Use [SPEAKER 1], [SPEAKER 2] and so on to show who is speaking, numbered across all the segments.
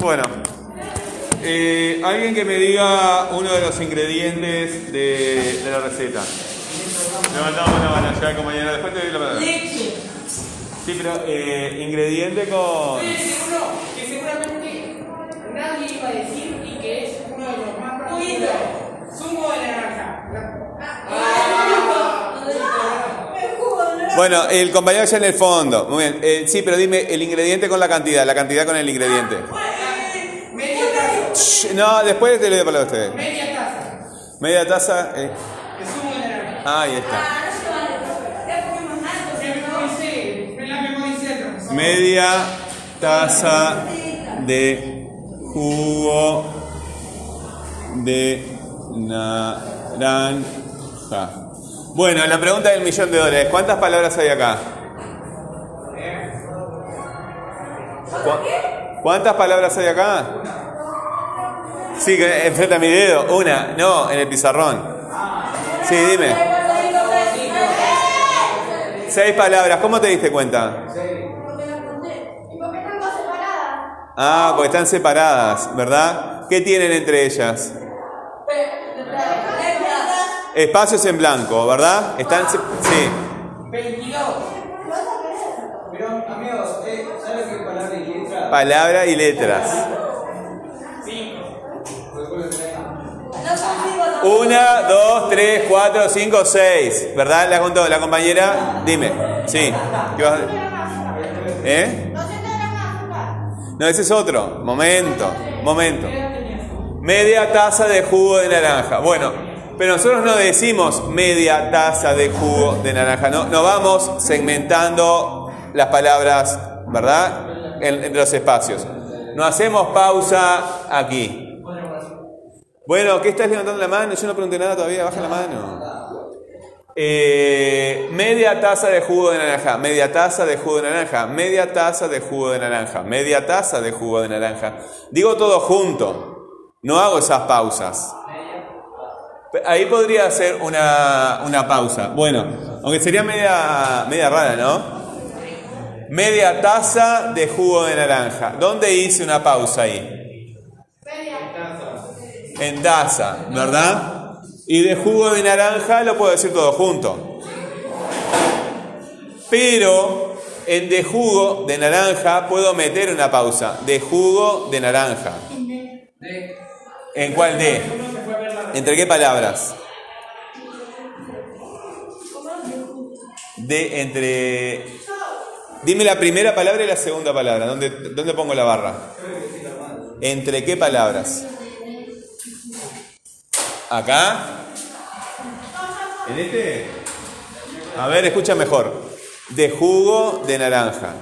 [SPEAKER 1] Bueno, eh, alguien que me diga uno de los ingredientes de, de la receta. Levantamos la mano ya, compañera. Después te doy la palabra.
[SPEAKER 2] Leche.
[SPEAKER 1] Sí, pero eh, ingrediente con.
[SPEAKER 2] Estoy seguro que seguramente nadie iba a decir y que es uno de los más populares. Zumo de naranja.
[SPEAKER 1] Bueno, el compañero ya en el fondo. Muy bien. Eh, sí, pero dime el ingrediente con la cantidad, la cantidad con el ingrediente. Shh, No, después te le doy la palabra a ustedes.
[SPEAKER 2] Media taza.
[SPEAKER 1] Media taza. eh, ah, ahí está. Media taza de jugo de naranja. Bueno, la pregunta del millón de dólares. ¿Cuántas palabras hay acá? ¿Cu- ¿Cuántas palabras hay acá? Sí, enfrente a mi dedo. Una. No, en el pizarrón. Sí, dime. Seis palabras. ¿Cómo te diste cuenta? Ah, porque están separadas, ¿verdad? ¿Qué tienen entre ellas? Espacios en blanco, ¿verdad? Están sí.
[SPEAKER 2] 22.
[SPEAKER 3] Pero, amigos, eh, ¿sabes qué palabra y letra?
[SPEAKER 1] Palabra y letras. Una, dos, tres, cuatro, cinco, seis. ¿Verdad? La la compañera. Dime. Sí. ¿Qué vas a- ¿Eh? No, ese es otro. Momento. Momento. Media taza de jugo de naranja. Bueno, pero nosotros no decimos media taza de jugo de naranja. No, no vamos segmentando las palabras, ¿verdad? En- entre los espacios. No hacemos pausa aquí. Bueno, ¿qué estás levantando la mano? Yo no pregunté nada todavía, baja la mano. Eh, media taza de jugo de naranja, media taza de jugo de naranja, media taza de jugo de naranja, media taza de jugo de naranja. Digo todo junto, no hago esas pausas. Ahí podría hacer una, una pausa. Bueno, aunque sería media, media rara, ¿no? Media taza de jugo de naranja. ¿Dónde hice una pausa ahí? En taza, ¿verdad? Y de jugo de naranja lo puedo decir todo junto. Pero en de jugo de naranja puedo meter una pausa. De jugo de naranja. ¿En cuál de? ¿Entre qué palabras? De entre. Dime la primera palabra y la segunda palabra. ¿Dónde, dónde pongo la barra? ¿Entre qué palabras? ¿Acá? ¿En este? A ver, escucha mejor. De jugo de naranja.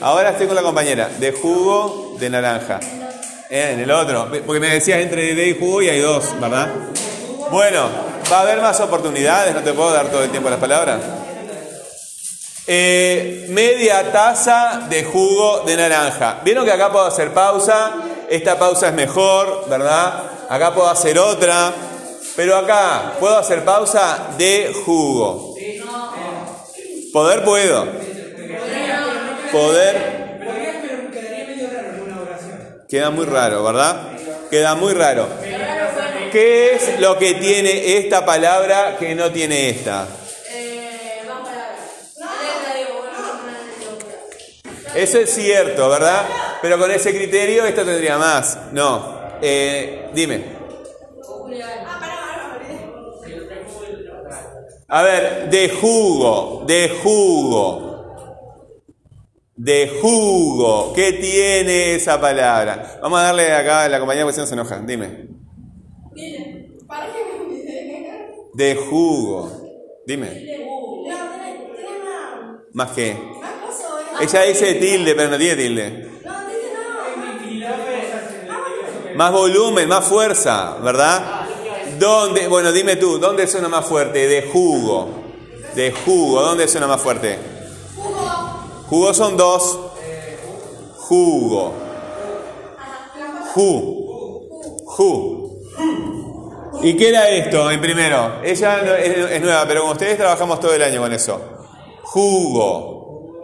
[SPEAKER 1] Ahora estoy con la compañera. De jugo de naranja. Eh, En el otro. Porque me decías entre de y jugo y hay dos, ¿verdad? Bueno, va a haber más oportunidades. No te puedo dar todo el tiempo las palabras. Eh, media taza de jugo de naranja. ¿Vieron que acá puedo hacer pausa? Esta pausa es mejor, ¿verdad? Acá puedo hacer otra. Pero acá, ¿puedo hacer pausa de jugo? Poder puedo. Poder. Queda muy raro, ¿verdad? Queda muy raro. ¿Qué es lo que tiene esta palabra que no tiene esta? Eso es cierto, ¿verdad? Pero con ese criterio esto tendría más. No. Eh, dime. A ver, de jugo, de jugo. De jugo. ¿Qué tiene esa palabra? Vamos a darle acá a la compañía porque si no se enojan. Dime. De jugo. Dime. ¿Más qué? Ella dice tilde, pero no tiene tilde. Más volumen, más fuerza, ¿verdad? ¿Dónde? Bueno, dime tú, ¿dónde suena más fuerte? De jugo. De jugo, ¿dónde suena más fuerte? Jugo son dos. Jugo. Ju. Ju. ¿Y qué era esto en primero? Ella es nueva, pero con ustedes trabajamos todo el año con eso. Jugo.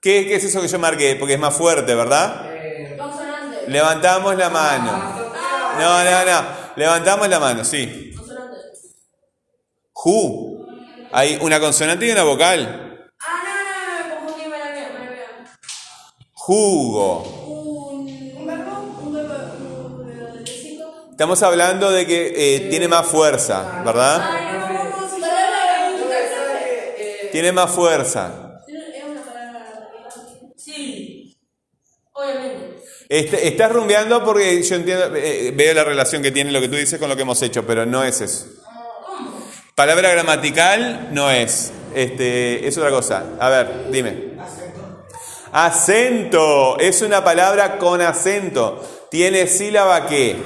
[SPEAKER 1] ¿Qué, qué es eso que yo marqué? Porque es más fuerte, ¿verdad? Levantamos la mano. No, no, no. Levantamos la mano, sí.
[SPEAKER 4] Consonante.
[SPEAKER 1] Ju. Hay una consonante y una vocal.
[SPEAKER 4] Ah, no, no, no, me confundí, me la veo, me la veo.
[SPEAKER 1] Jugo. Estamos hablando de que eh, tiene más fuerza, ¿verdad? Tiene más fuerza.
[SPEAKER 4] ¿Es una palabra Sí. Obviamente.
[SPEAKER 1] Este- estás rumbeando porque yo entiendo, eh, veo la relación que tiene lo que tú dices con lo que hemos hecho, pero no es eso. Palabra gramatical no es. Este, es otra cosa. A ver, dime. Acento. Es una palabra con acento. Tiene sílaba qué?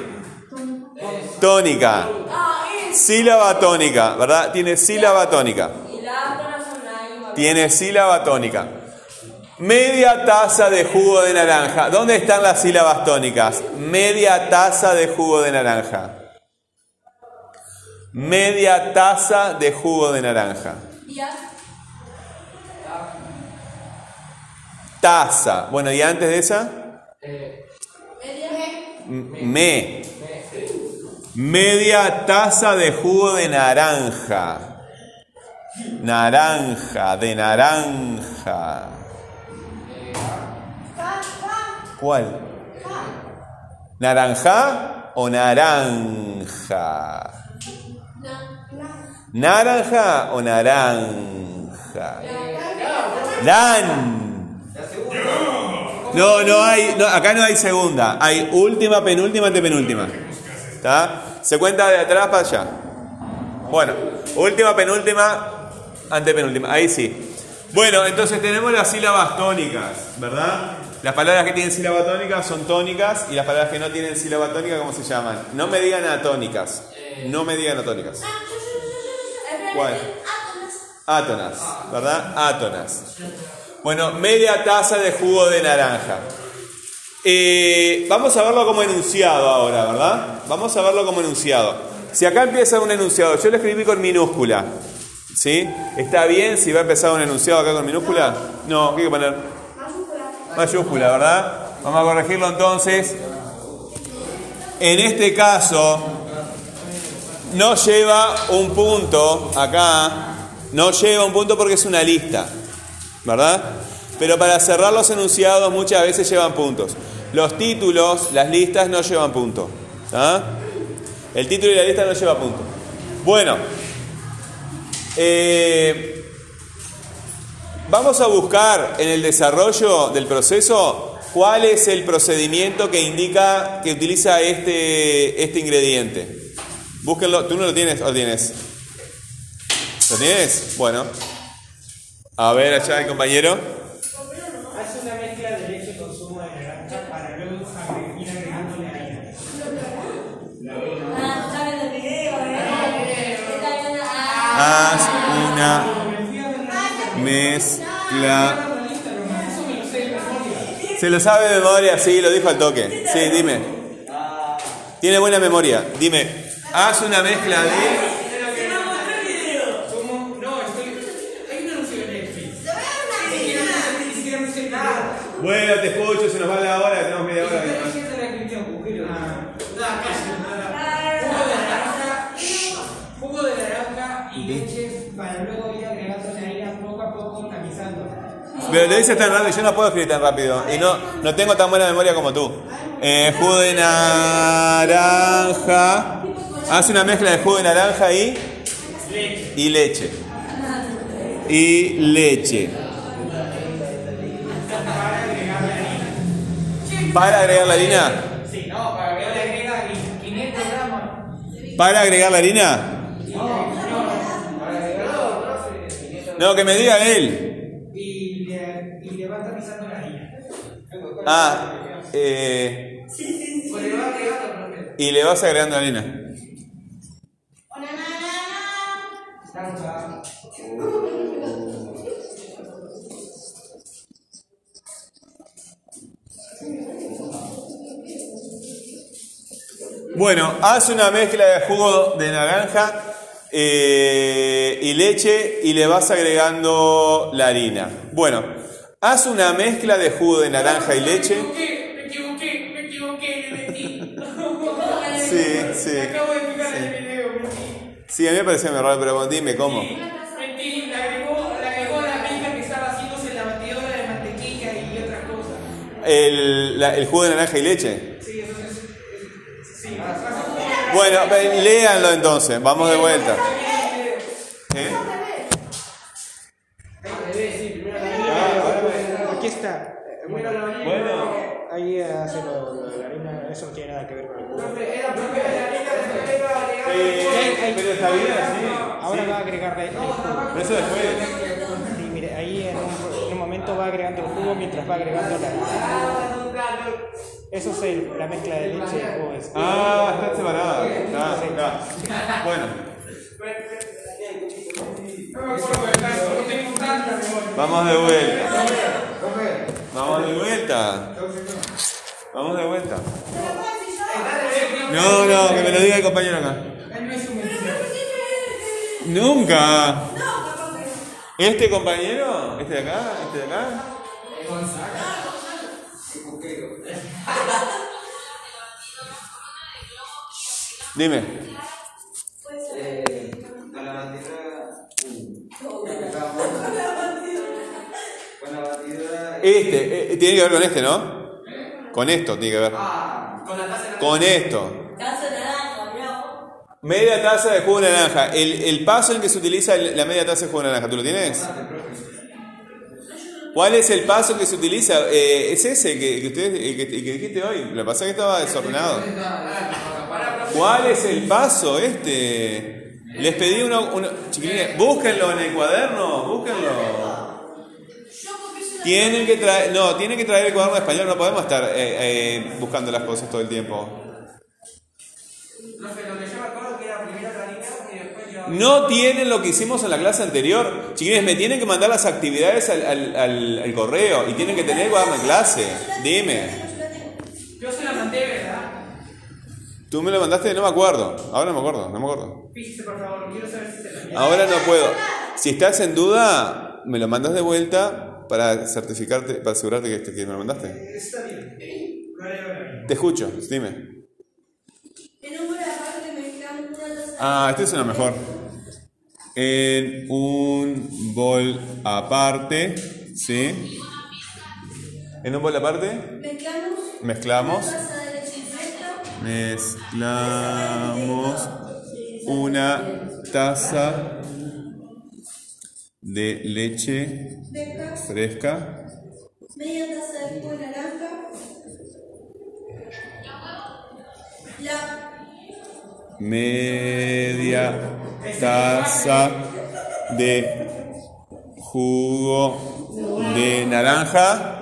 [SPEAKER 1] Tónica. Sílaba tónica, ¿verdad? Tiene sílaba tónica. Tiene sílaba tónica. Media taza de jugo de naranja. ¿Dónde están las sílabas tónicas? Media taza de jugo de naranja. Media taza de jugo de naranja. Taza. Bueno, ¿y antes de esa? Me. Media taza de jugo de naranja. Naranja, de naranja. ¿Cuál? ¿Naranja o naranja? ¿Naranja o naranja? Dan. No, no hay, acá no hay segunda. Hay última, penúltima, antepenúltima. ¿Está? Se cuenta de atrás para allá. Bueno, última, penúltima, antepenúltima. Ahí sí. Bueno, entonces tenemos las sílabas tónicas, ¿verdad? Las palabras que tienen sílaba tónica son tónicas y las palabras que no tienen sílaba tónica, ¿cómo se llaman? No me digan atónicas. No me digan atónicas. ¿Cuál? Átonas, ¿verdad? Átonas. Bueno, media taza de jugo de naranja. Eh, vamos a verlo como enunciado ahora, ¿verdad? Vamos a verlo como enunciado. Si acá empieza un enunciado, yo lo escribí con minúscula. ¿Sí? ¿Está bien si va a empezar un enunciado acá con minúscula? No, ¿qué hay que poner? Mayúscula, ¿verdad? Vamos a corregirlo entonces. En este caso, no lleva un punto acá, no lleva un punto porque es una lista, ¿verdad? Pero para cerrar los enunciados muchas veces llevan puntos. Los títulos, las listas no llevan punto. ¿ah? El título y la lista no lleva punto. Bueno, eh, vamos a buscar en el desarrollo del proceso cuál es el procedimiento que indica que utiliza este, este ingrediente. Búsquenlo. ¿Tú no lo tienes o lo tienes? ¿Lo tienes? Bueno. A ver, allá el compañero.
[SPEAKER 2] Hace una mezcla de leche con zumo de naranja para luego ir agregándole harina. Memoria.
[SPEAKER 1] Se lo sabe de memoria, sí, lo dijo al toque. Sí, dime. Tiene buena memoria. Dime. Haz una mezcla de.
[SPEAKER 2] Zumo, no, estoy. Hay un anuncio de Netflix. Ni siquiera me sé- Ni siquiera me sé nada.
[SPEAKER 1] Bueno, te escucho, se nos va la hora, tenemos media hora.
[SPEAKER 2] Estoy diciendo la descripción, Cujero. Nada, casi nada. Jugo de naranja, jugo de naranja y leche para luego ir agregando la harina poco a poco tamizando.
[SPEAKER 1] Pero lo dices tan rápido, yo no puedo escribir tan rápido. Y no, no tengo tan buena memoria como tú. Eh, jugo de naranja. Haz una mezcla de jugo de naranja y. Y leche. Y leche. Para agregar la harina.
[SPEAKER 2] Sí, no, para que le agrega 500 gramos.
[SPEAKER 1] Para agregar la harina. No, que me diga él.
[SPEAKER 2] Y le, y le va tamizando la harina.
[SPEAKER 1] Ah, eh,
[SPEAKER 2] Pues
[SPEAKER 1] y le vas agregando la harina.
[SPEAKER 2] Naranja.
[SPEAKER 1] Bueno, haz una mezcla de jugo de naranja eh, y leche y le vas agregando la harina. Bueno, Haz una mezcla de jugo de naranja y leche.
[SPEAKER 2] Me equivoqué, me equivoqué, me equivoqué.
[SPEAKER 1] Sí, sí.
[SPEAKER 2] Acabo de fijar el video.
[SPEAKER 1] Sí, a mí me parecía muy raro, pero dime cómo.
[SPEAKER 2] Mentí, le agregó, le agregó la mezcla que estaba haciéndose en la batidora de mantequilla y otras cosas.
[SPEAKER 1] El, la- el jugo de naranja y leche.
[SPEAKER 2] Sí, entonces. Sí,
[SPEAKER 1] Bueno, ve- léanlo entonces, vamos de vuelta. ¿Eh?
[SPEAKER 5] Aquí está. Eh, Bueno,
[SPEAKER 1] Bueno,
[SPEAKER 5] ahí hace lo, lo de la harina, eso no tiene nada que ver con el jugo.
[SPEAKER 1] eh, pero está bien así.
[SPEAKER 5] Ahora va a agregarle el jugo.
[SPEAKER 1] Pero eso después.
[SPEAKER 5] Sí, mire, ahí en un, en un momento va agregando el jugo mientras va agregando la. Eso es el- la mezcla de leche y jugo. Es,
[SPEAKER 1] Ah, está separado. Está, está. Bueno,
[SPEAKER 2] no me acuerdo del caso, no tengo tanta memoria.
[SPEAKER 1] vamos de vuelta. Vamos de vuelta. Vamos de vuelta. No, no, que me lo diga el compañero acá. Nunca. ¿Este compañero? ¿Este de acá? ¿Este de acá? Dime.
[SPEAKER 3] Eh, con la batidora. Con la batidora.
[SPEAKER 1] Este, eh, tiene que ver con este, ¿no? Con esto tiene que ver.
[SPEAKER 3] Ah, con la taza de
[SPEAKER 1] Con esto.
[SPEAKER 4] Taza de naranja, bravo.
[SPEAKER 1] Media taza de jugo de naranja. El, el paso en que se utiliza el- la media taza de jugo de naranja, ¿tú lo tienes? ¿Cuál es el paso que se utiliza? Eh, es ese que, que, ustedes, el que, el que dijiste hoy. Lo que pasa es que estaba desordenado. ¿Cuál es el paso este? Les pedí uno, uno chiquilines, búsquenlo en el cuaderno, búsquenlo. Tienen que traer, no, tienen que traer el cuaderno de español, no podemos estar eh, eh, buscando las cosas todo el tiempo.
[SPEAKER 3] No
[SPEAKER 1] tienen lo que hicimos en la clase anterior. Chiquilines, me tienen que mandar las actividades al, al- al- al correo y tienen que tener el cuaderno de clase. Dime.
[SPEAKER 2] Yo se la mandé, ¿verdad?
[SPEAKER 1] ¿Tú me lo mandaste? No me acuerdo. Ahora no me acuerdo, no me acuerdo.
[SPEAKER 2] Fíjese, por favor, quiero saber si se.
[SPEAKER 1] Ahora no puedo. Si estás en duda, me lo mandas de vuelta para certificarte, para asegurarte que, este- que me lo mandaste.
[SPEAKER 2] Está bien.
[SPEAKER 1] Te escucho, dime.
[SPEAKER 4] En.
[SPEAKER 1] Ah, este es una mejor. En un bol aparte, ¿sí? En un bol aparte,
[SPEAKER 4] Mezclamos.
[SPEAKER 1] mezclamos. Mezclamos una taza de leche
[SPEAKER 4] Fresca.
[SPEAKER 1] fresca,
[SPEAKER 4] Media taza de jugo de naranja. La
[SPEAKER 1] media taza de jugo de naranja.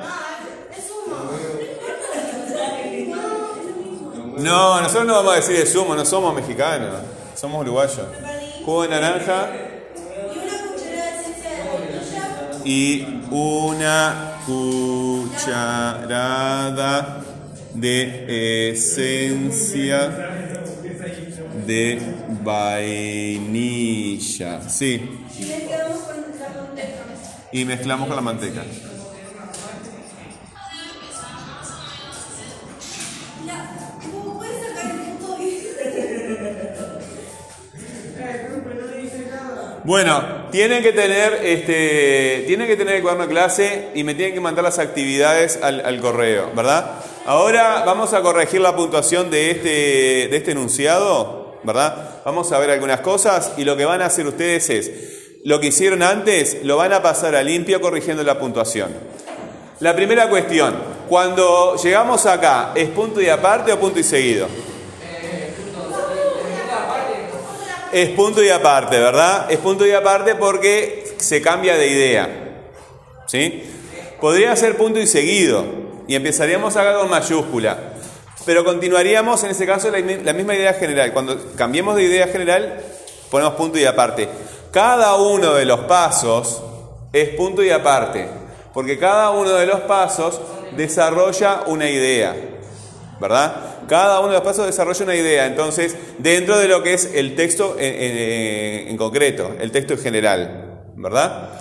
[SPEAKER 1] No, nosotros no vamos a decir de zumo, no somos mexicanos, somos uruguayos. Jugo de naranja y una cucharada de esencia. de vainilla. Sí,
[SPEAKER 4] Y mezclamos con la manteca.
[SPEAKER 1] y mezclamos con la manteca.
[SPEAKER 4] Ya, ¿cómo puedes sacar el punto y
[SPEAKER 1] Bueno, tienen que tener este, tienen que tener el cuaderno de clase y me tienen que mandar las actividades al, al correo, ¿verdad? Ahora vamos a corregir la puntuación de este, de este enunciado, ¿verdad? Vamos a ver algunas cosas y lo que van a hacer ustedes es, lo que hicieron antes, lo van a pasar a limpio corrigiendo la puntuación. La primera cuestión, cuando llegamos acá, ¿es punto y aparte o punto y seguido? Es punto y aparte, ¿verdad? Es punto y aparte porque se cambia de idea. ¿Sí? Podría ser punto y seguido. Y empezaríamos acá con mayúscula. Pero continuaríamos en ese caso la, la misma idea general. Cuando cambiemos de idea general, ponemos punto y aparte. Cada uno de los pasos es punto y aparte. Porque cada uno de los pasos desarrolla una idea. ¿verdad? Cada uno de los pasos desarrolla una idea, entonces, dentro de lo que es el texto en, concreto, el texto en general, ¿verdad?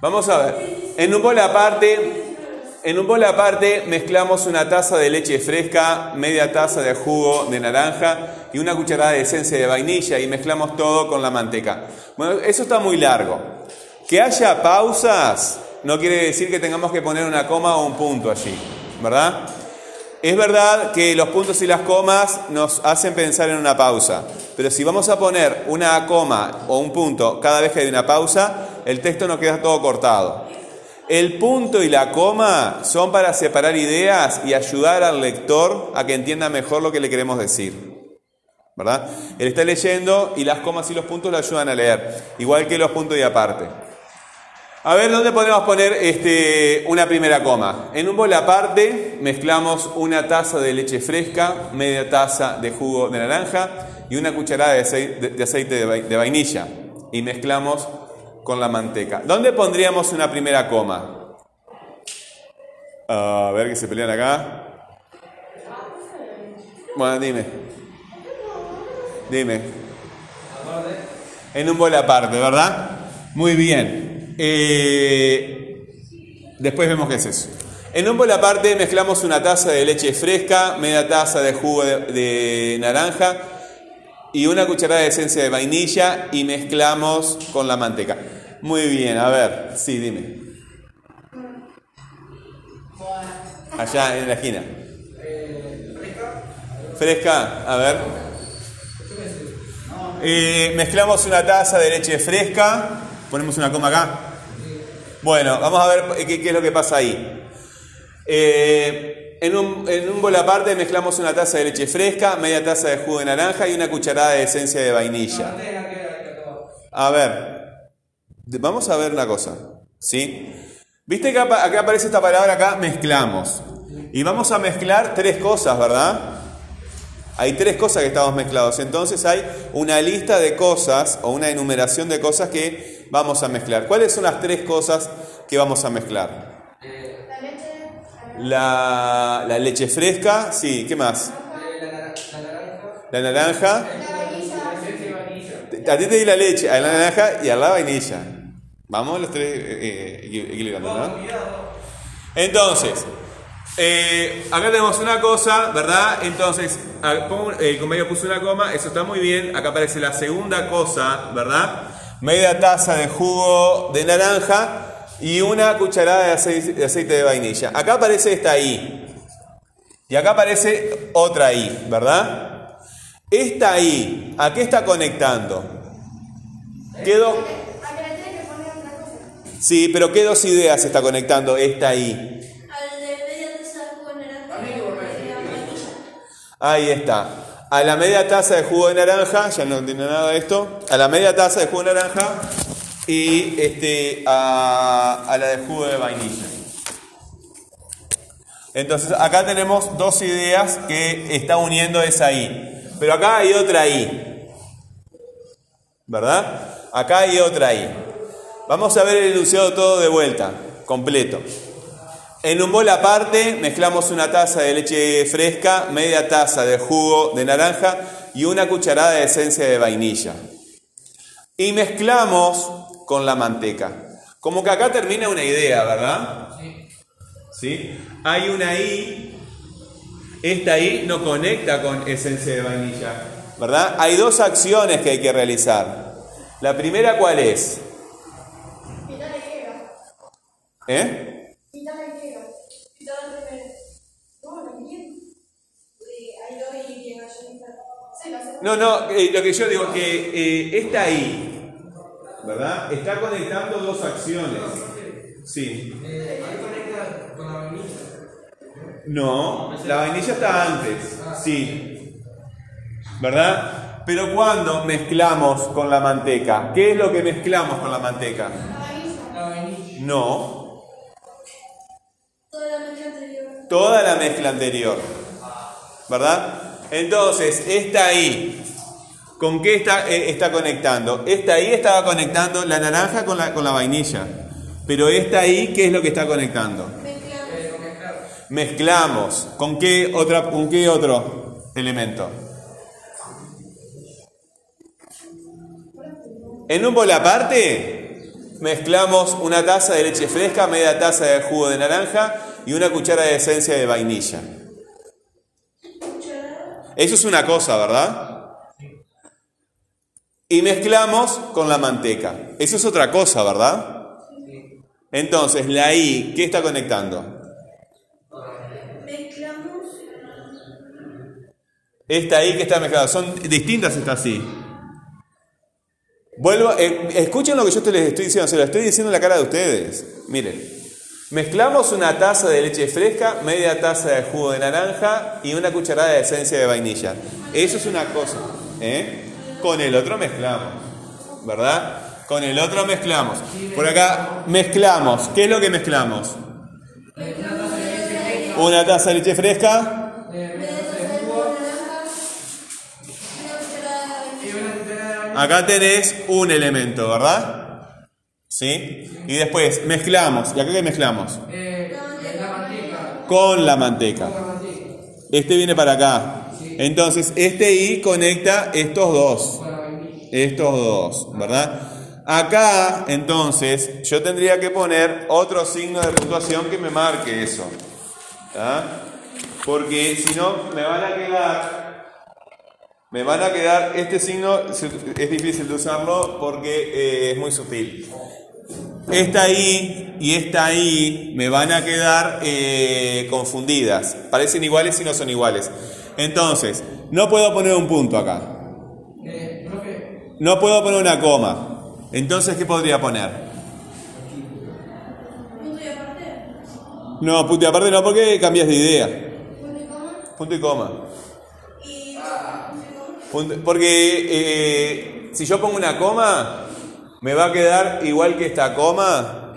[SPEAKER 1] Vamos a ver. En un bol aparte, en un bol aparte mezclamos una taza de leche fresca, media taza de jugo de naranja y una cucharada de esencia de vainilla y mezclamos todo con la manteca. Bueno, eso está muy largo. Que haya pausas no quiere decir que tengamos que poner una coma o un punto allí, ¿verdad? Es verdad que los puntos y las comas nos hacen pensar en una pausa, pero si vamos a poner una coma o un punto cada vez que hay una pausa, el texto nos queda todo cortado. El punto y la coma son para separar ideas y ayudar al lector a que entienda mejor lo que le queremos decir. ¿Verdad? Él está leyendo y las comas y los puntos le ayudan a leer, igual que los puntos y aparte. A ver, ¿dónde podemos poner este, una primera coma? En un bol aparte mezclamos una taza de leche fresca, media taza de jugo de naranja y una cucharada de aceite de, vainilla. Y mezclamos con la manteca. ¿Dónde pondríamos una primera coma? A ver que se pelean acá. Bueno, dime. Dime. En un bol aparte, ¿verdad? Muy bien. Eh, después vemos qué es eso. En un bol aparte mezclamos una taza de leche fresca, media taza de jugo de, naranja y una cucharada de esencia de vainilla y mezclamos con la manteca. Muy bien, a ver, sí, dime. Allá en la esquina. Fresca, a ver. Eh, mezclamos una taza de leche fresca. Ponemos una coma acá. Bueno, vamos a ver qué, qué es lo que pasa ahí. Eh, en, un, en un bol aparte mezclamos una taza de leche fresca, media taza de jugo de naranja y una cucharada de esencia de vainilla. A ver, vamos a ver una cosa. ¿Sí? ¿Viste que acá aparece esta palabra acá? Mezclamos. Y vamos a mezclar tres cosas, ¿verdad? Hay tres cosas que estamos mezclados. Entonces hay una lista de cosas o una enumeración de cosas que vamos a mezclar. ¿Cuáles son las tres cosas que vamos a mezclar? La, la leche fresca, sí, ¿qué más? La naranja. A ti te di la leche, a la naranja y a la vainilla. Vamos los tres eh, equilibrando, ¿no? Entonces, eh, acá tenemos una cosa, ¿verdad? Entonces, el compañero puso una coma, eso está muy bien. Acá aparece la segunda cosa, ¿verdad? Media taza de jugo de naranja y una cucharada de aceite, de vainilla. Acá aparece esta I. Y acá aparece otra I, ¿verdad? Esta I, ¿a qué está conectando? Quedó. Sí, pero ¿qué dos ideas está conectando esta I? Ahí está. A la media taza de jugo de naranja, ya no tiene nada de esto, a la media taza de jugo de naranja y este, a, a la de jugo de vainilla. Entonces acá tenemos dos ideas que está uniendo esa I. Pero acá hay otra I. ¿Verdad? Acá hay otra I. Vamos a ver el enunciado todo de vuelta, completo. En un bol aparte mezclamos una taza de leche fresca, media taza de jugo de naranja y una cucharada de esencia de vainilla. Y mezclamos con la manteca. Como que acá termina una idea, ¿verdad? Sí. ¿Sí? Hay una I, esta I no conecta con esencia de vainilla, ¿verdad? Hay dos acciones que hay que realizar. La primera, ¿cuál es? ¿Eh? No, no, eh, lo que yo digo que eh, esta ahí, ¿verdad? Está conectando dos acciones. Sí.
[SPEAKER 2] conecta con la vainilla?
[SPEAKER 1] No, la vainilla está antes. Sí. ¿Verdad? Pero cuando mezclamos con la manteca, ¿qué es lo que mezclamos con la manteca?
[SPEAKER 2] La vainilla.
[SPEAKER 1] No,
[SPEAKER 4] Toda la mezcla anterior.
[SPEAKER 1] toda la mezcla anterior. ¿Verdad? Entonces, esta ahí, ¿con qué está, eh, está conectando? Esta ahí estaba conectando la naranja con la, con la vainilla. Pero esta ahí, ¿qué es lo que está conectando? Mezclamos. ¿Con qué, ¿Con qué otro elemento? En un bol aparte, Mezclamos una taza de leche fresca, media taza de jugo de naranja y una cuchara de esencia de vainilla. Eso es una cosa, ¿verdad? Y mezclamos con la manteca. Eso es otra cosa, ¿verdad? Entonces, la I, ¿qué está conectando?
[SPEAKER 4] Mezclamos.
[SPEAKER 1] Esta I que está mezclada. Son distintas estas I. Vuelvo, eh, escuchen lo que yo te les estoy diciendo, se lo estoy diciendo en la cara de ustedes. Miren, mezclamos una taza de leche fresca, media taza de jugo de naranja y una cucharada de esencia de vainilla. Eso es una cosa. ¿eh? Con el otro mezclamos, ¿verdad? Con el otro mezclamos. Por acá mezclamos. ¿Qué es lo que mezclamos? Una taza de leche fresca, Acá tenés un elemento, ¿verdad? ¿Sí? Y después mezclamos. ¿Y acá qué mezclamos? Con la manteca. Este viene para acá. Entonces, este I conecta estos dos. Estos dos, ¿verdad? Acá, entonces, yo tendría que poner otro signo de puntuación que me marque eso. ¿ah? Porque si no, me van a quedar me van a quedar, este signo es difícil de usarlo porque eh, es muy sutil. Esta I y esta I me van a quedar eh, confundidas. Parecen iguales y no son iguales. Entonces, no puedo poner un punto acá. No puedo poner una coma. Entonces, ¿qué podría poner?
[SPEAKER 4] Punto y aparte.
[SPEAKER 1] No, punto y aparte no, porque cambias de idea.
[SPEAKER 4] Punto y coma.
[SPEAKER 1] Punto y coma. Porque eh, si yo pongo una coma, me va a quedar igual que esta coma,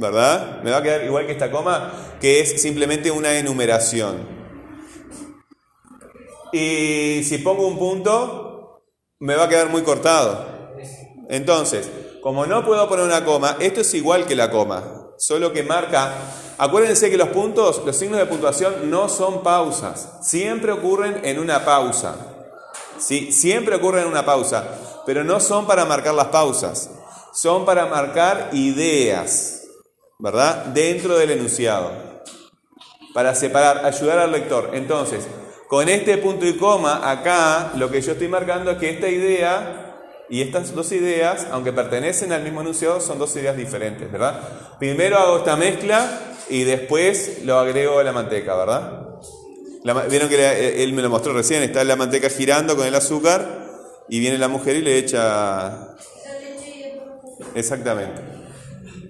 [SPEAKER 1] ¿verdad? Me va a quedar igual que esta coma, que es simplemente una enumeración. Y si pongo un punto, me va a quedar muy cortado. Entonces, como no puedo poner una coma, esto es igual que la coma, solo que marca... Acuérdense que los puntos, los signos de puntuación no son pausas, siempre ocurren en una pausa. Sí, siempre ocurren en una pausa, pero no son para marcar las pausas, son para marcar ideas, ¿verdad? Dentro del enunciado, para separar, ayudar al lector. Entonces, con este punto y coma, acá lo que yo estoy marcando es que esta idea y estas dos ideas, aunque pertenecen al mismo enunciado, son dos ideas diferentes, ¿verdad? Primero hago esta mezcla y después lo agrego a la manteca, ¿verdad? Vieron que le- él me lo mostró recién, está la manteca girando con el azúcar y viene la mujer y le echa... Exactamente.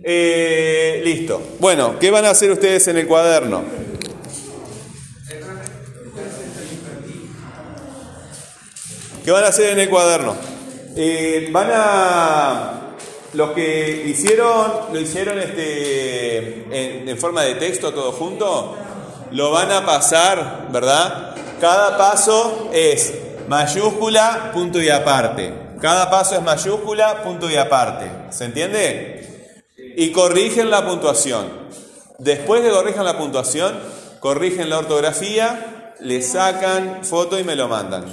[SPEAKER 1] Eh, listo. Bueno, ¿qué van a hacer ustedes en el cuaderno? ¿Qué van a hacer en el cuaderno? Eh, van a... Los que hicieron, lo hicieron este, en, en forma de texto todo junto, lo van a pasar, ¿verdad? Cada paso es mayúscula, punto y aparte. Cada paso es mayúscula, punto y aparte. ¿Se entiende? Y corrigen la puntuación. Después de corrijan la puntuación, corrigen la ortografía, le sacan foto y me lo mandan.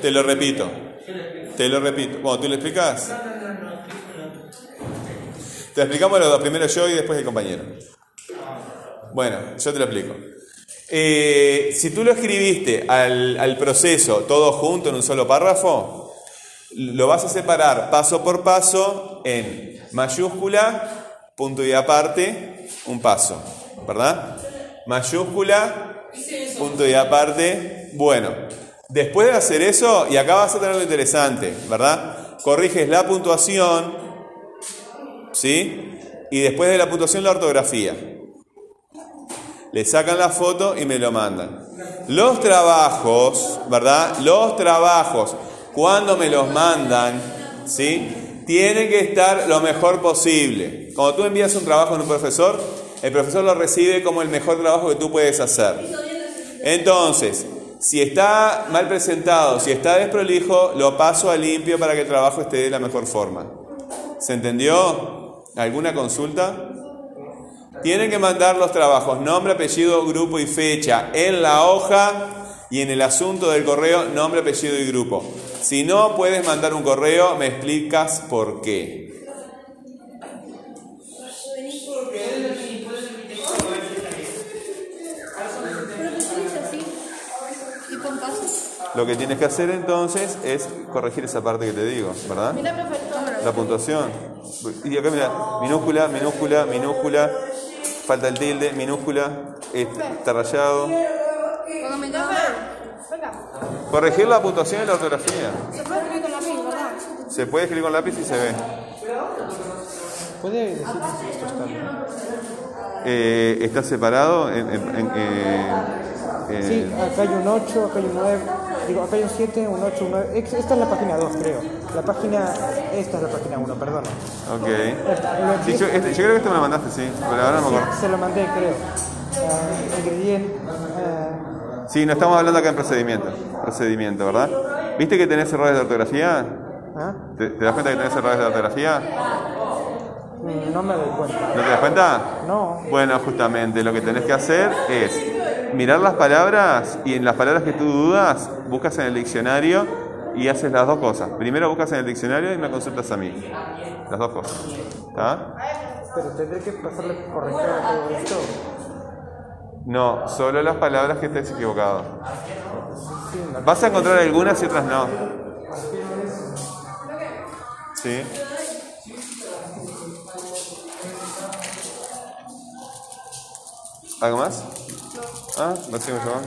[SPEAKER 1] Te lo repito. Te lo repito. Bueno, ¿tú lo explicas? Te explicamos los dos, primero yo y después el compañero. Bueno, yo te lo explico. Eh, si tú lo escribiste al, al proceso todo junto en un solo párrafo, lo vas a separar paso por paso en mayúscula, punto y aparte, un paso, ¿verdad? Mayúscula, punto y aparte, bueno. Después de hacer eso, y acá vas a tener lo interesante, ¿verdad? Corriges la puntuación, ¿sí? Y después de la puntuación la ortografía. Le sacan la foto y me lo mandan. Los trabajos, ¿verdad? Los trabajos, cuando me los mandan, ¿sí? Tienen que estar lo mejor posible. Cuando tú envías un trabajo a un profesor, el profesor lo recibe como el mejor trabajo que tú puedes hacer. Entonces, si está mal presentado, si está desprolijo, lo paso a limpio para que el trabajo esté de la mejor forma. ¿Se entendió? ¿Alguna consulta? Tienen que mandar los trabajos, nombre, apellido, grupo y fecha en la hoja y en el asunto del correo, nombre, apellido y grupo. Si no puedes mandar un correo, me explicas por qué. Lo que tienes que hacer entonces es corregir esa parte que te digo, ¿verdad?
[SPEAKER 4] Mira, perfecto.
[SPEAKER 1] La puntuación. Y acá mira, minúscula, minúscula, minúscula, falta el tilde, minúscula, está rayado. Corregir la puntuación y la ortografía.
[SPEAKER 4] Se puede escribir con la PIN, ¿verdad?
[SPEAKER 1] Se puede escribir con lápiz y se ve.
[SPEAKER 2] ¿Puede decir si esto está bien?
[SPEAKER 1] Eh, está separado en, en- en- eh, eh,
[SPEAKER 2] Sí, acá hay un 8, acá hay un 9. Digo, acá hay un 7, un 8, un 9. Ex- Esta es la página 2, creo. La página. Esta es la página 1, perdón.
[SPEAKER 1] ok.
[SPEAKER 2] Esta, lo
[SPEAKER 1] Sí, yo, este- yo creo que esto me lo mandaste, sí, pero ahora no me acuerdo.
[SPEAKER 2] Se lo mandé, creo. Ah, ingrediente. ah,
[SPEAKER 1] Sí, no estamos hablando acá en procedimiento. Procedimiento, ¿verdad? ¿Viste que tenés errores de ortografía?
[SPEAKER 2] ¿ah?
[SPEAKER 1] ¿Te, te das cuenta que tenés errores de ortografía?
[SPEAKER 2] Mm, No me doy cuenta.
[SPEAKER 1] ¿No te das cuenta?
[SPEAKER 2] No.
[SPEAKER 1] Bueno, justamente lo que tenés que hacer es mirar las palabras y en las palabras que tú dudas, buscas en el diccionario y haces las dos cosas. Primero buscas en el diccionario y me consultas a mí. Las dos cosas. ¿Está?
[SPEAKER 2] Pero tendré que pasarle corrector a todo esto.
[SPEAKER 1] No, solo las palabras que estés equivocado. Vas a encontrar algunas y otras no. ¿Sí? ¿Algo más? Ah, no me llaman.